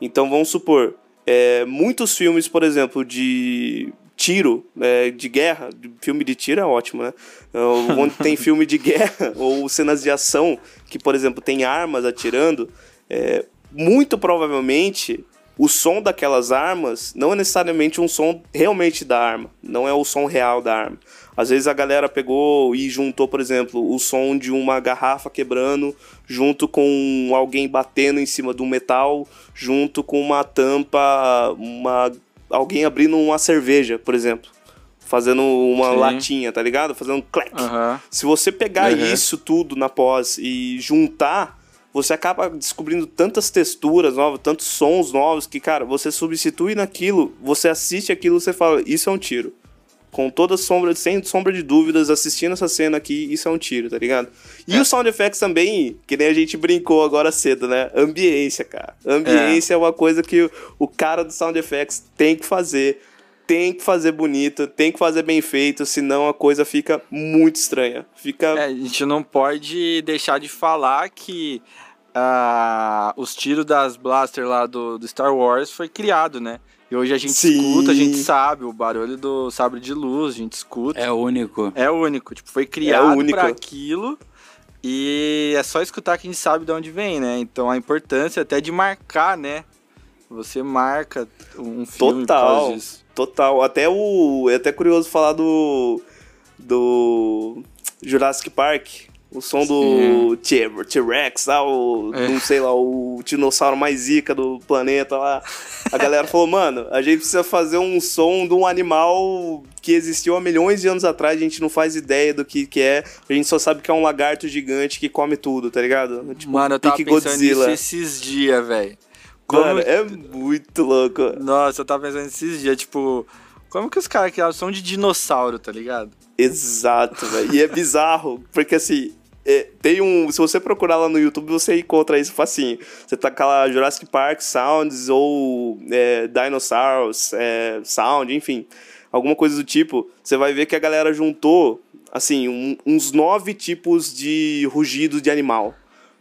Então vamos supor, é, muitos filmes, por exemplo, de tiro, é, de guerra, filme de tiro é ótimo, né? Uh, Onde tem filme de guerra ou cenas de ação que, por exemplo, tem armas atirando, é, muito provavelmente o som daquelas armas não é necessariamente um som realmente da arma, não é o som real da arma. Às vezes a galera pegou e juntou, por exemplo, o som de uma garrafa quebrando junto com alguém batendo em cima de um metal, junto com uma tampa, uma alguém abrindo uma cerveja, por exemplo, fazendo uma
Sim.
latinha, tá ligado? Fazendo um clack.
Aham.
Se você pegar
Uhum.
isso tudo na pós e juntar, você acaba descobrindo tantas texturas novas, tantos sons novos que, cara, você substitui naquilo, você assiste aquilo, você fala, isso é um tiro. Com toda sombra, sem sombra de dúvidas, assistindo essa cena aqui, isso é um tiro, tá ligado? E o sound effects também, que nem a gente brincou agora cedo, né? Ambiência, cara. Ambiência é, uma coisa que o cara do sound effects tem que fazer. Tem que fazer bonito, tem que fazer bem feito, senão a coisa fica muito estranha. Fica.
É, a gente não pode deixar de falar que ah, os tiros das blaster lá do, do Star Wars foi criado, né? E hoje a gente
Sim.
escuta, a gente sabe o barulho do sabre de luz, a gente escuta.
É único.
É único, tipo, foi criado
único.
pra aquilo e é só escutar que a gente sabe de onde vem, né? Então a importância até de marcar, né? Você marca um filme
Total. Total. Até o. É até curioso falar do. Do. Jurassic Park. O som do T-Rex, lá, o,
É.
não sei lá, o dinossauro mais zica do planeta lá. A galera falou, mano, a gente precisa fazer um som de um animal que existiu há milhões de anos atrás, a gente não faz ideia do que, que é, a gente só sabe que é um lagarto gigante que come tudo, tá ligado? Tipo,
Mano, eu tava pensando
Godzilla.
nisso esses dias, velho.
Mano, é muito louco.
Nossa, eu tava pensando esses dias, tipo... Como que os caras criaram som de dinossauro, tá ligado?
Exato, velho. E é bizarro, porque assim, é, tem um. Se você procurar lá no YouTube, você encontra isso facinho. Você tá com aquela Jurassic Park Sounds ou é, Dinosaurs é, Sound, enfim. Alguma coisa do tipo. Você vai ver que a galera juntou, assim, um- uns nove tipos de rugido de animal.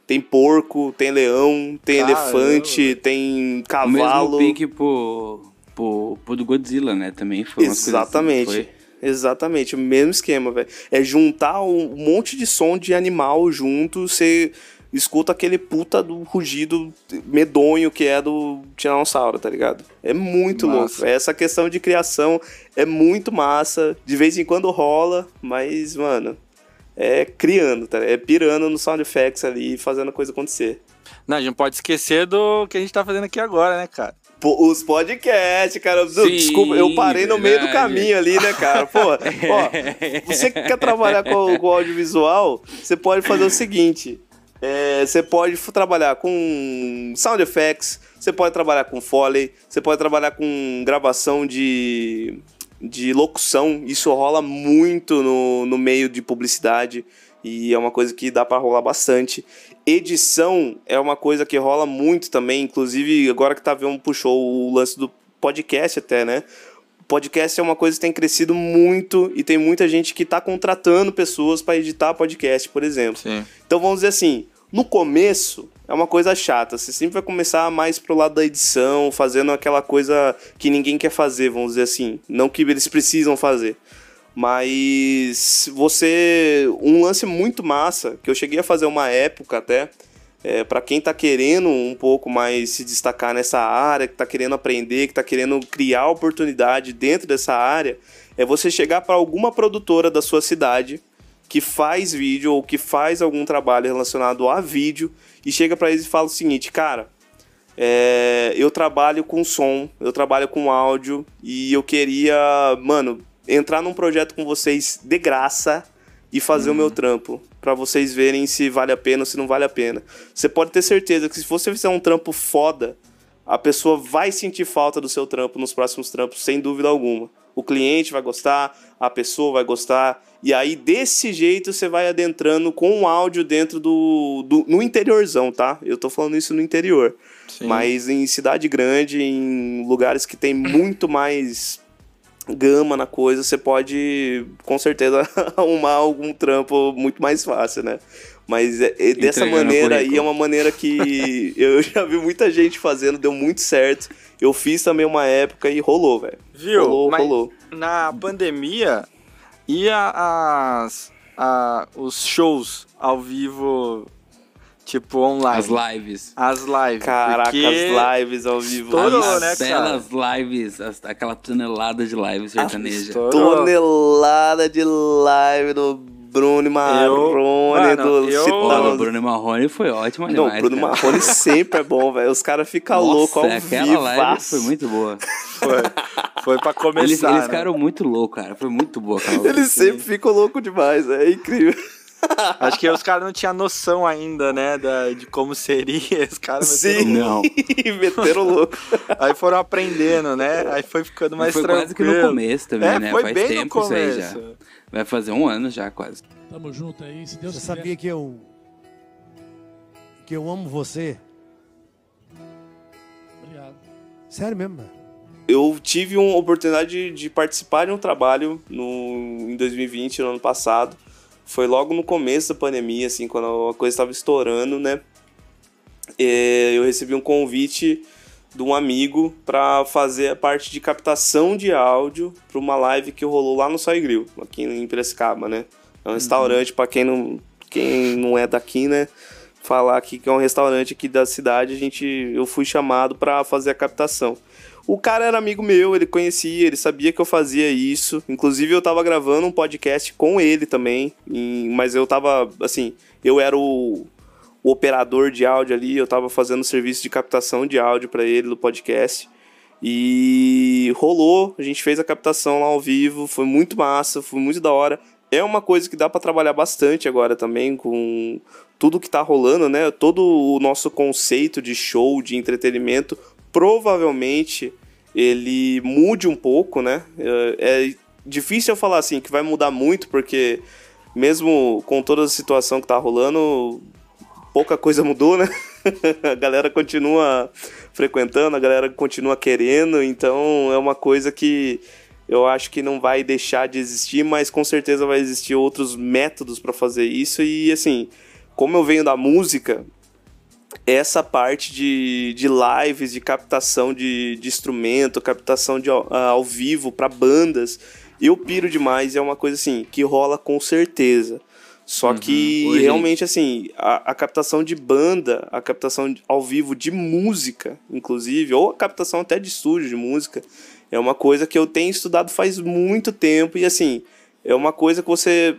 Tem porco, tem leão, tem
Caramba.
elefante, tem
O mesmo
cavalo.
pique pro, pro, pro do Godzilla, né? Também foi uma coisa
Exatamente.
assim, foi-
Exatamente, o mesmo esquema, velho. É juntar um monte de som de animal junto, você escuta aquele puta do rugido medonho que é do Tiranossauro, tá ligado? É muito
Massa.
louco. Essa questão de criação é muito massa. De vez em quando rola, mas, mano, é criando, tá? É pirando no sound effects ali, fazendo a coisa acontecer.
Não, a gente não pode esquecer do que a gente tá fazendo aqui agora, né, cara?
Pô, os podcasts, cara.
Sim,
Desculpa, eu parei no meio do
verdade.
caminho ali, né, cara? Pô, ó, você que quer trabalhar com, com audiovisual, você pode fazer o seguinte: é, você pode trabalhar com sound effects, você pode trabalhar com foley, você pode trabalhar com gravação de, de locução. Isso rola muito no, no meio de publicidade e é uma coisa que dá pra rolar bastante. Edição é uma coisa que rola muito também, inclusive agora que Tavião puxou o lance do podcast até, né? Podcast é uma coisa que tem crescido muito e tem muita gente que tá contratando pessoas para editar podcast, por exemplo.
Sim.
Então vamos dizer assim, no começo é uma coisa chata, você sempre vai começar mais pro lado da edição, fazendo aquela coisa que ninguém quer fazer, vamos dizer assim, não que eles precisam fazer. Mas você. Um lance muito massa, que eu cheguei a fazer uma época até, é, para quem tá querendo um pouco mais se destacar nessa área, que tá querendo aprender, que tá querendo criar oportunidade dentro dessa área, é você chegar para alguma produtora da sua cidade que faz vídeo ou que faz algum trabalho relacionado a vídeo e chega para eles e fala o seguinte, cara, é, eu trabalho com som, eu trabalho com áudio e eu queria, mano, entrar num projeto com vocês de graça e fazer o meu trampo, Pra vocês verem se vale a pena ou se não vale a pena. Você pode ter certeza que se você fizer um trampo foda, a pessoa vai sentir falta do seu trampo nos próximos trampos, sem dúvida alguma. O cliente vai gostar, a pessoa vai gostar, e aí desse jeito você vai adentrando com o áudio dentro do, do no interiorzão, tá? Eu tô falando isso no interior.
Sim.
Mas em cidade grande, em lugares que tem muito mais gama na coisa, você pode com certeza arrumar algum trampo muito mais fácil, né? Mas é- é dessa maneira aí é uma maneira que eu já vi muita gente fazendo, deu muito certo. Eu fiz também uma época e rolou, velho.
Viu?
Rolou,
Mas
rolou.
na pandemia, e as, a- os shows ao vivo, tipo, online?
As lives.
As lives.
Caraca,
porque
as lives ao vivo.
Estourou,
as
né,
belas lives, as- aquela tonelada de live sertaneja.
estourou.
Tonelada de live do Bruno e Marrone,
Mano,
do
eu-
o Bruno Marrone foi ótimo
Não,
demais,
Bruno
cara.
Marrone sempre é bom, velho. Os caras ficam loucos ao
aquela
vivo.
live foi muito boa.
Foi, foi pra começar.
Eles, eles
né?
ficaram muito loucos, cara. Foi muito boa live.
Eles sempre ficam loucos demais, é incrível.
Acho que os caras não tinham noção ainda, né, da, de como seria. Os caras
Sim,
Não.
meteram louco.
Aí foram aprendendo, né? Aí foi ficando mais
foi
tranquilo.
quase que no começo também,
é,
né?
Foi
Faz
bem
tempo
no
isso aí
começo.
já. Vai fazer um ano já, quase.
Tamo junto aí, se Deus
Você
quiser.
sabia que eu. que eu amo você?
Obrigado.
Sério mesmo, mano.
Eu tive uma oportunidade de, de participar de um trabalho no, em 2020, no ano passado. Foi logo no começo da pandemia, assim, quando a coisa estava estourando, né? É, eu recebi um convite de um amigo para fazer a parte de captação de áudio para uma live que rolou lá no Soy Grill, aqui em Piracicaba, né? É um restaurante, para quem não, quem não é daqui, né? Falar aqui que é um restaurante aqui da cidade, a gente, eu fui chamado para fazer a captação. O cara era amigo meu, ele conhecia, ele sabia que eu fazia isso. Inclusive, eu tava gravando um podcast com ele também. mas eu tava, assim, eu era o, o operador de áudio ali, eu tava fazendo serviço de captação de áudio pra ele no podcast. E rolou, a gente fez a captação lá ao vivo, foi muito massa, foi muito da hora. É uma coisa que dá pra trabalhar bastante agora também com tudo que tá rolando, né? Todo o nosso conceito de show, de entretenimento, provavelmente ele mude um pouco, né? É é difícil eu falar assim que vai mudar muito, porque mesmo com toda a situação que tá rolando, pouca coisa mudou, né? a galera continua frequentando, a galera continua querendo, então é uma coisa que eu acho que não vai deixar de existir, mas com certeza vai existir outros métodos para fazer isso e assim, como eu venho da música, essa parte de, de lives, de captação de, de instrumento, captação de ao, ao vivo para bandas, eu piro demais, é uma coisa assim que rola com certeza. Só que
Oi,
realmente assim, a, a captação de banda, a captação ao vivo de música, inclusive, ou a captação até de estúdio de música, é uma coisa que eu tenho estudado faz muito tempo e assim, é uma coisa que você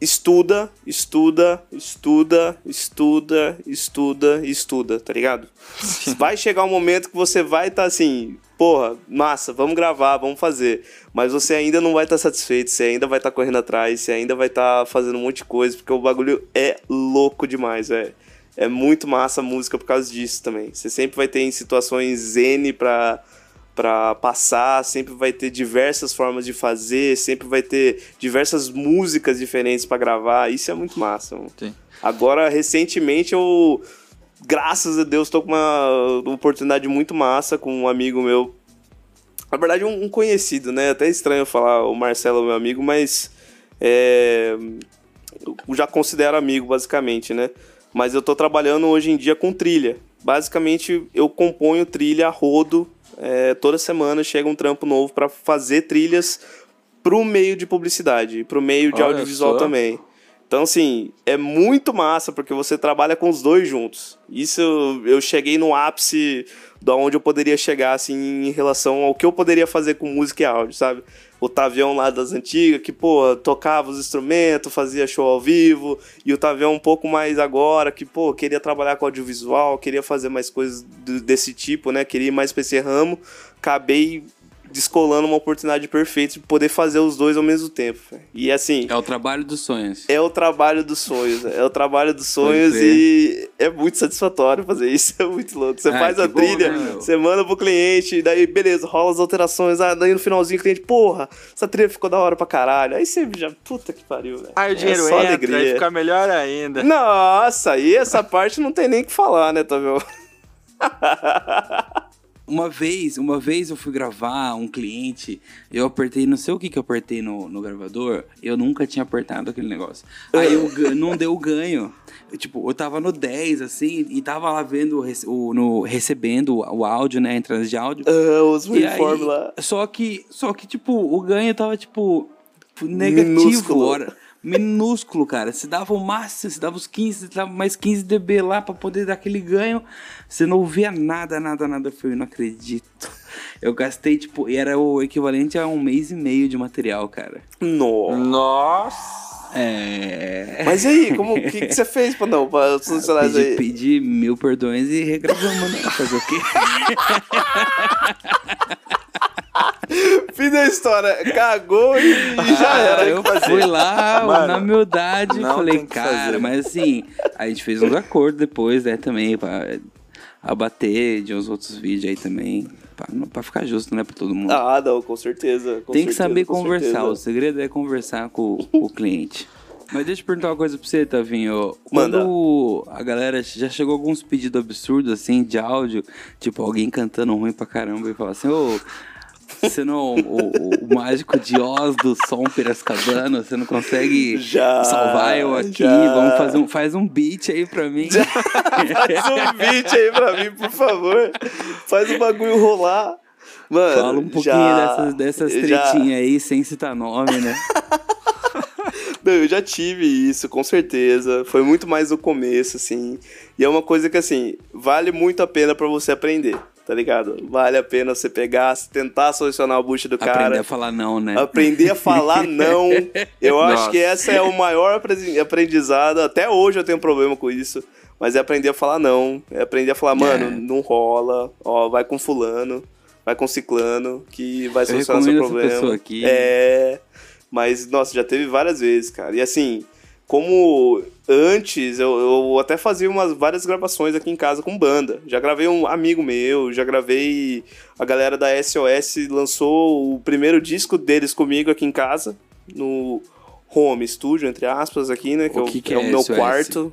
estuda, estuda, estuda, estuda, estuda, estuda, tá ligado? Vai chegar um momento que você vai estar assim, porra, massa, vamos gravar, vamos fazer. Mas você ainda não vai estar satisfeito, você ainda vai estar correndo atrás, você ainda vai estar fazendo um monte de coisa, porque o bagulho é louco demais, velho. É muito massa a música por causa disso também. Você sempre vai ter em situações zen pra, pra passar, sempre vai ter diversas formas de fazer, sempre vai ter diversas músicas diferentes pra gravar. Isso é muito massa, mano.
Sim.
Agora, recentemente, eu, graças a Deus, tô com uma oportunidade muito massa com um amigo meu. Na verdade, um, um conhecido, né? Até estranho falar o Marcelo meu amigo, mas é, eu já considero amigo, basicamente, né? Mas eu tô trabalhando hoje em dia com trilha. Basicamente, eu componho trilha a rodo. é, toda semana chega um trampo novo pra fazer trilhas pro meio de publicidade, pro meio de
Olha
audiovisual
só.
também. Então, assim, é muito massa, porque você trabalha com os dois juntos. Isso eu, cheguei no ápice da onde eu poderia chegar, assim, em relação ao que eu poderia fazer com música e áudio, sabe? O Tavião lá das antigas, que, pô, tocava os instrumentos, fazia show ao vivo, e o Tavião um pouco mais agora, que, pô, queria trabalhar com audiovisual, queria fazer mais coisas desse tipo, né? Queria ir mais pra esse ramo. Acabei descolando uma oportunidade perfeita de poder fazer os dois ao mesmo tempo. velho. E assim,
É o trabalho dos sonhos.
é o trabalho dos sonhos, é o trabalho dos sonhos e é muito satisfatório fazer isso, é muito louco. Você
Ah,
faz a
bom,
trilha,
né,
você manda pro cliente, daí beleza, rola as alterações, ah, daí no finalzinho o cliente, porra, essa trilha ficou da hora pra caralho. Aí você já, puta que pariu, velho.
Aí o dinheiro
é só
entra
alegria.
e fica melhor ainda.
Nossa, aí essa parte não tem nem o que falar, né, tá vendo?
Uma vez, uma vez eu fui gravar um cliente, eu apertei, não sei o que que eu apertei no, no gravador, eu nunca tinha apertado aquele negócio. Aí eu não deu ganho. Eu, tipo, eu tava no 10, assim, e tava lá vendo, o, no, recebendo o áudio, né, entrada de áudio.
Ah, os uniformes lá.
Só que, só que, tipo, o ganho tava, tipo, negativo.
Minúsculo.
Hora. Minúsculo, cara. Se dava o máximo, se dava os 15, se dava mais 15 dB lá pra poder dar aquele ganho. Você não ouvia nada, nada, nada. Eu falei, não acredito. Eu gastei, tipo, e era o equivalente a um mês e meio de material, cara.
Nossa.
Nossa!
É.
Mas e aí, como, que, que você fez pra não, pra solucionar isso
Pedi,
aí?
pedi mil perdões e regravamos, né? Fazer o quê?
Da história, cagou e, já era.
Ah, eu fui lá
Mano,
na humildade
não
falei,
que
cara,
fazer.
mas assim, a gente fez uns acordos depois, né, também, pra abater de uns outros vídeos aí também, pra, pra ficar justo, né, pra todo mundo.
Ah, não, com certeza. com
Tem que
certeza,
saber
com
conversar,
certeza.
o segredo é conversar com, com o cliente. Mas deixa eu perguntar uma coisa pra você, Tavinho.
Manda.
Quando a galera já chegou alguns pedidos absurdos assim de áudio, tipo alguém cantando ruim pra caramba e falar assim, ô. Você não. O, o mágico de Oz do som Piracicabano, você não consegue
Já,
salvar eu aqui?
já.
Vamos fazer um. Faz um beat aí pra mim.
Faz um beat aí pra mim, por favor. Faz o bagulho rolar. Mano,
Fala um pouquinho
já-
dessas, dessas
já-
tretinhas aí, sem citar nome, né?
Não, eu já tive isso, com certeza. Foi muito mais no começo, assim. E é uma coisa que, assim, vale muito a pena pra você aprender. Tá ligado? Vale a pena você pegar, tentar solucionar o bucho do cara.
Aprender a falar não, né?
Aprender a falar não. Eu acho
Nossa.
que essa é o maior apre- aprendizado. Até hoje eu tenho problema com isso. Mas é aprender a falar não. É aprender a falar, mano,
É.
não rola. Ó, vai com fulano, vai com ciclano, que vai solucionar seu
recomendo essa
problema.
pessoa aqui.
É. Mas, nossa, já teve várias vezes, cara. E assim, como antes, eu, eu até fazia umas várias gravações aqui em casa com banda. Já gravei um amigo meu, já gravei. A galera da SOS lançou o primeiro disco deles comigo aqui em casa, no home studio, entre aspas, aqui, né? Que,
O
é o-
que que
é o
é
meu
SOS?
quarto.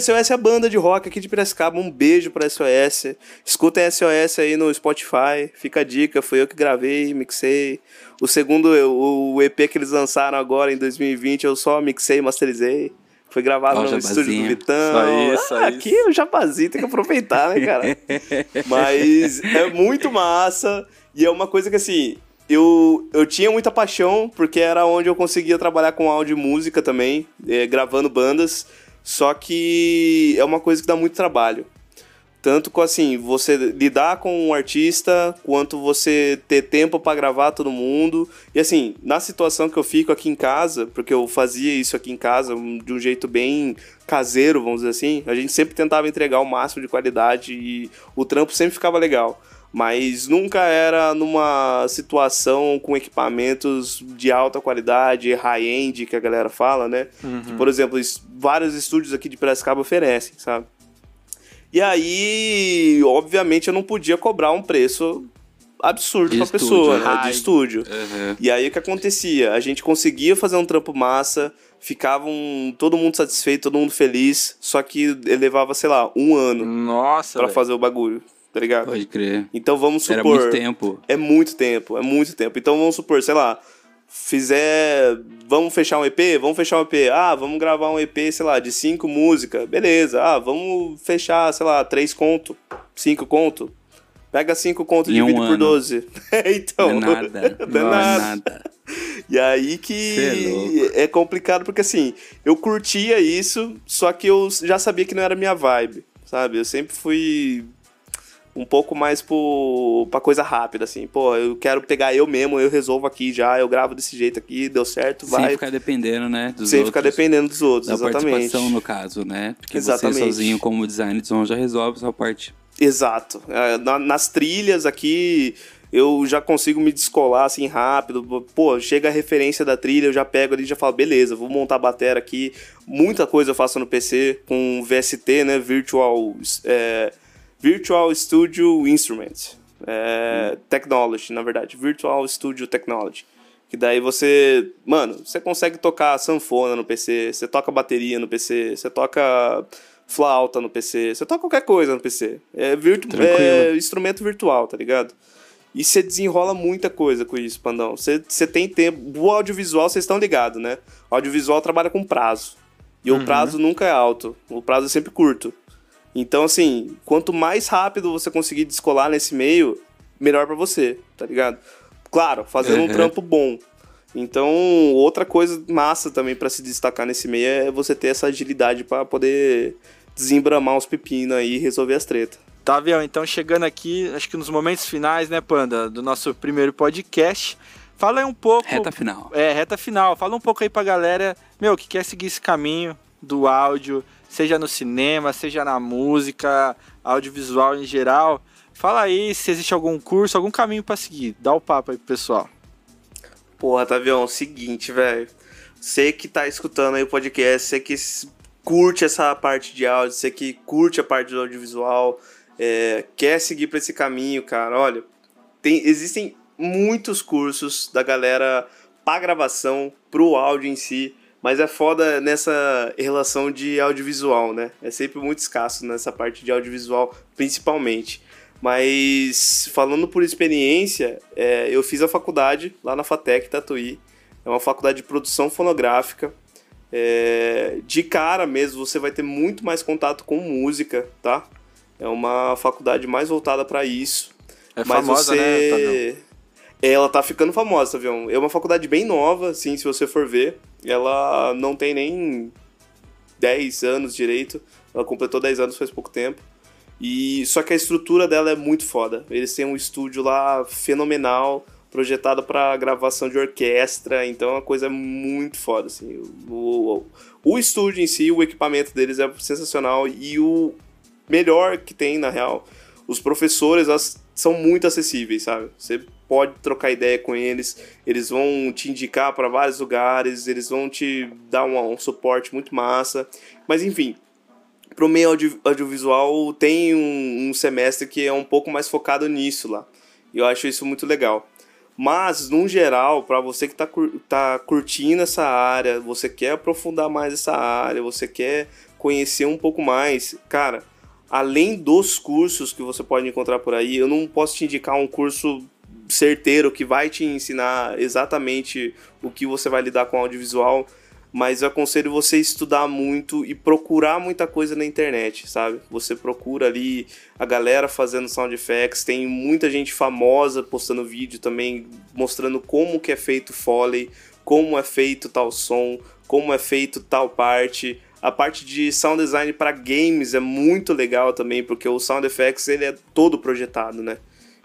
SOS é a banda de rock aqui de Piracicaba. Um beijo pra SOS. Escuta a SOS aí no Spotify. Fica a dica. Foi eu que gravei, mixei. O segundo, o EP que eles lançaram agora em 2020, eu só mixei e masterizei. Foi gravado no estúdio do Vitão.
Isso isso
Ah,
aí.
aqui o jabazinho tem que aproveitar, né, cara? Mas é muito massa. E é uma coisa que, assim, eu, eu tinha muita paixão, porque era onde eu conseguia trabalhar com áudio e música também, eh, gravando bandas. Só que é uma coisa que dá muito trabalho. Tanto com, assim, você lidar com um artista, quanto você ter tempo pra gravar todo mundo. E, assim, na situação que eu fico aqui em casa, porque eu fazia isso aqui em casa de um jeito bem caseiro, vamos dizer assim, a gente sempre tentava entregar o máximo de qualidade e o trampo sempre ficava legal. Mas nunca era numa situação com equipamentos de alta qualidade, high-end, que a galera fala, né? Que, por exemplo, vários estúdios aqui de Piracicaba oferecem, sabe? E aí, obviamente, eu não podia cobrar um preço absurdo
De
pra
estúdio,
pessoa,
né?
De estúdio.
Uhum.
E aí o que acontecia? A gente conseguia fazer um trampo massa, ficava um, todo mundo satisfeito, todo mundo feliz, só que levava, sei lá, um ano
Nossa, velho.
fazer o bagulho, tá ligado?
Pode crer.
Então vamos supor.
Era muito tempo.
É muito tempo, é muito tempo. Então vamos supor, sei lá, fizer. Vamos fechar um EP? Vamos fechar um EP. Ah, vamos gravar um EP, sei lá, de cinco músicas. Beleza. Ah, vamos fechar, sei lá, três conto, cinco conto. Pega cinco conto e
Em um
divide por
ano.
12. então.
Não é nada.
Não é
Não é
nada.
nada.
E aí
é
que
louco.
é complicado, porque assim, eu curtia isso, só que eu já sabia que não era minha vibe, sabe? Eu sempre fui um pouco mais pro, pra coisa rápida, assim. Pô, eu quero pegar eu mesmo, eu resolvo aqui já, eu gravo desse jeito aqui, deu certo,
Sem
vai.
ficar dependendo, né? Dos
sem
outros.
ficar dependendo dos outros,
Da
exatamente.
participação, no caso, né? Porque
Exatamente.
você sozinho, como design de som, já resolve a sua parte.
Exato. É, na- nas trilhas aqui, eu já consigo me descolar assim rápido. Pô, chega a referência da trilha, eu já pego ali e já falo, beleza, vou montar a bateria aqui. Muita coisa eu faço no PC com VST, né? Virtual, é, Virtual Studio Instrument. É, Technology, na verdade. Virtual Studio Technology. Que daí você. Mano, você consegue tocar sanfona no PC, você toca bateria no PC, você toca flauta no PC, você toca qualquer coisa no PC. É, virtu
Tranquilo.
é instrumento virtual, tá ligado? E você desenrola muita coisa com isso, Pandão. Você, você tem tempo. O audiovisual, vocês estão ligados, né? O audiovisual trabalha com prazo. E o prazo nunca é alto. O prazo é sempre curto. Então, assim, quanto mais rápido você conseguir descolar nesse meio, melhor pra você, tá ligado? Claro, fazendo um
Uhum.
trampo bom. Então, outra coisa massa também pra se destacar nesse meio é você ter essa agilidade pra poder desembramar os pepinos aí e resolver as tretas.
Tá, Avião, então chegando aqui, acho que nos momentos finais, né, Panda, do nosso primeiro podcast. Fala aí um pouco.
Reta final.
É, reta final. Fala um pouco aí pra galera, meu, que quer seguir esse caminho do áudio, seja no cinema, seja na música, audiovisual em geral. Fala aí se existe algum curso, algum caminho pra seguir. Dá o papo aí pro pessoal.
Porra, Tavião, seguinte, velho. Você que tá escutando aí o podcast, você que curte essa parte de áudio, você que curte a parte do audiovisual, é, quer seguir pra esse caminho, cara, olha, tem, existem muitos cursos da galera pra gravação, pro áudio em si, mas é foda nessa relação de audiovisual, né? É sempre muito escasso nessa parte de audiovisual, principalmente. Mas falando por experiência, é, eu fiz a faculdade lá na Fatec Tatuí. É uma faculdade de produção fonográfica. É, de cara mesmo, você vai ter muito mais contato com música, tá? É uma faculdade mais voltada para isso.
É
Mas
famosa, né, Tavião?
Ela tá ficando famosa, Tavião. É uma faculdade bem nova, assim, se você for ver. Ela não tem nem 10 anos direito. Ela completou 10 anos faz pouco tempo. E só que a estrutura dela é muito foda. Eles têm um estúdio lá fenomenal, projetado para gravação de orquestra, então é uma coisa muito foda assim. O, o, o estúdio em si, o equipamento deles é sensacional e o melhor que tem na real, os professores elas são muito acessíveis, sabe? Você pode trocar ideia com eles, eles vão te indicar para vários lugares, eles vão te dar um, um suporte muito massa. Mas enfim, pro meio audio, audiovisual tem um, um, semestre que é um pouco mais focado nisso lá. E eu acho isso muito legal. Mas, no geral, para você que tá, tá curtindo essa área, você quer aprofundar mais essa área, você quer conhecer um pouco mais, cara, além dos cursos que você pode encontrar por aí, eu não posso te indicar um curso certeiro que vai te ensinar exatamente o que você vai lidar com audiovisual mas eu aconselho você estudar muito e procurar muita coisa na internet, sabe? Você procura ali a galera fazendo sound effects, tem muita gente famosa postando vídeo também mostrando como que é feito Foley, como é feito tal som, como é feito tal parte. A parte de sound design para games é muito legal também, porque o sound effects ele é todo projetado, né?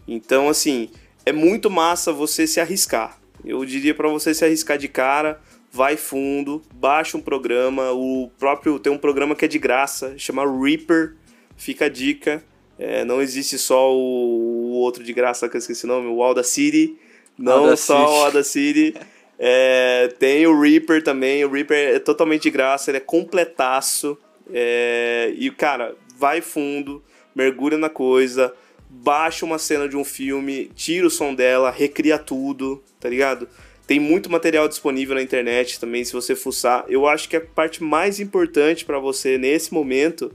Então, assim, é muito massa você se arriscar. Eu diria para você se arriscar de cara, vai fundo, baixa um programa, o próprio tem um programa que é de graça, chama Reaper, fica a dica. É, não existe só o, o, outro de graça que eu esqueci o nome, o Audacity, não Audacity. só o Audacity. É, tem o Reaper também, o Reaper é totalmente de graça, ele é completaço. É, e, cara, vai fundo, mergulha na coisa, baixa uma cena de um filme, tira o som dela, recria tudo, tá ligado? Tem muito material disponível na internet também, se você fuçar. Eu acho que a parte mais importante para você nesse momento,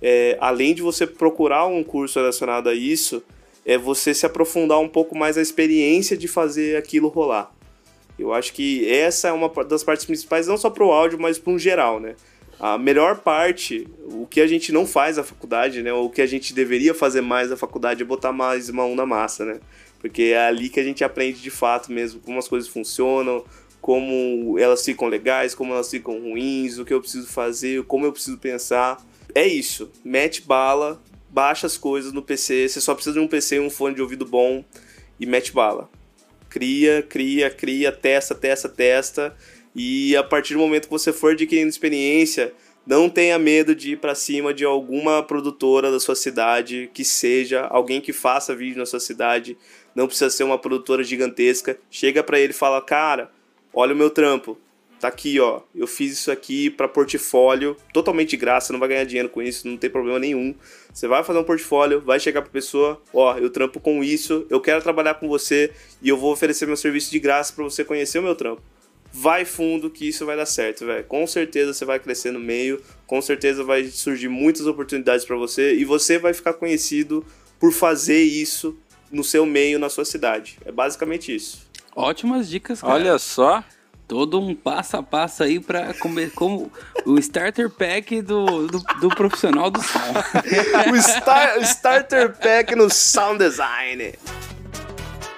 é, além de você procurar um curso relacionado a isso, é você se aprofundar um pouco mais a experiência de fazer aquilo rolar. Eu acho que essa é uma das partes principais, não só para o áudio, mas para um geral, né? A melhor parte, o que a gente não faz na faculdade, né? O que a gente deveria fazer mais na faculdade é botar mais mão na massa, né? Porque é ali que a gente aprende de fato mesmo como as coisas funcionam, como elas ficam legais, como elas ficam ruins, o que eu preciso fazer, como eu preciso pensar. É isso. Mete bala, baixa as coisas no PC. Você só precisa de um PC e um fone de ouvido bom e mete bala. Cria, cria, cria, testa, testa, testa. E a partir do momento que você for adquirindo experiência, não tenha medo de ir para cima de alguma produtora da sua cidade, que seja alguém que faça vídeo na sua cidade não precisa ser uma produtora gigantesca. Chega para ele e fala: "Cara, olha o meu trampo. Tá aqui, ó. Eu fiz isso aqui para portfólio, totalmente de graça, não vai ganhar dinheiro com isso, não tem problema nenhum. Você vai fazer um portfólio, vai chegar pra pessoa, ó, eu trampo com isso, eu quero trabalhar com você e eu vou oferecer meu serviço de graça para você conhecer o meu trampo. Vai fundo que isso vai dar certo, velho. Com certeza você vai crescer no meio, com certeza vai surgir muitas oportunidades para você e você vai ficar conhecido por fazer isso no seu meio, na sua cidade. É basicamente isso.
Ótimas dicas, cara.
Olha só.
Todo um passo a passo aí para comer como o starter pack do, do, do profissional do som.
o star, starter pack no sound design.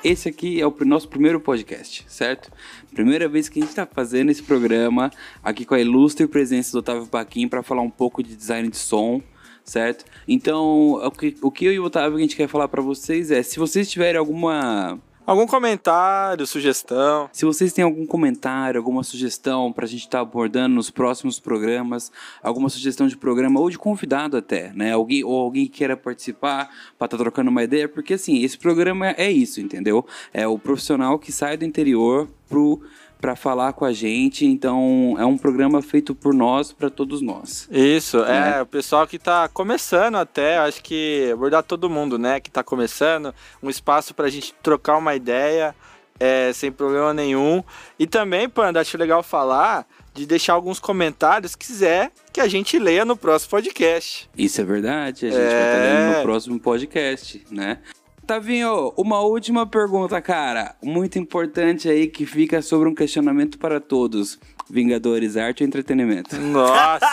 Esse aqui é o nosso primeiro podcast, certo? Primeira vez que a gente está fazendo esse programa aqui com a ilustre presença do Otávio Paquim para falar um pouco de design de som certo? Então, o que, o que eu e o Otávio a gente quer falar para vocês é, se vocês tiverem alguma
Algum comentário, sugestão?
Se vocês têm algum comentário, alguma sugestão para a gente estar tá abordando nos próximos programas, alguma sugestão de programa ou de convidado até, né? Alguém ou alguém que queira participar para estar tá trocando uma ideia, porque assim, esse programa é isso, entendeu? É o profissional que sai do interior pro para falar com a gente. Então, é um programa feito por nós, para todos nós.
Isso, é, é, o pessoal que está começando até, acho que abordar todo mundo, né, que está começando, um espaço para a gente trocar uma ideia, é, sem problema nenhum. E também, Panda, acho legal falar de deixar alguns comentários, se quiser, que a gente leia no próximo podcast.
Isso é verdade, a gente é... vai estar lendo no próximo podcast, né? Tavinho, uma última pergunta, cara. Muito importante aí que fica sobre um questionamento para todos. Vingadores, arte ou entretenimento?
Nossa!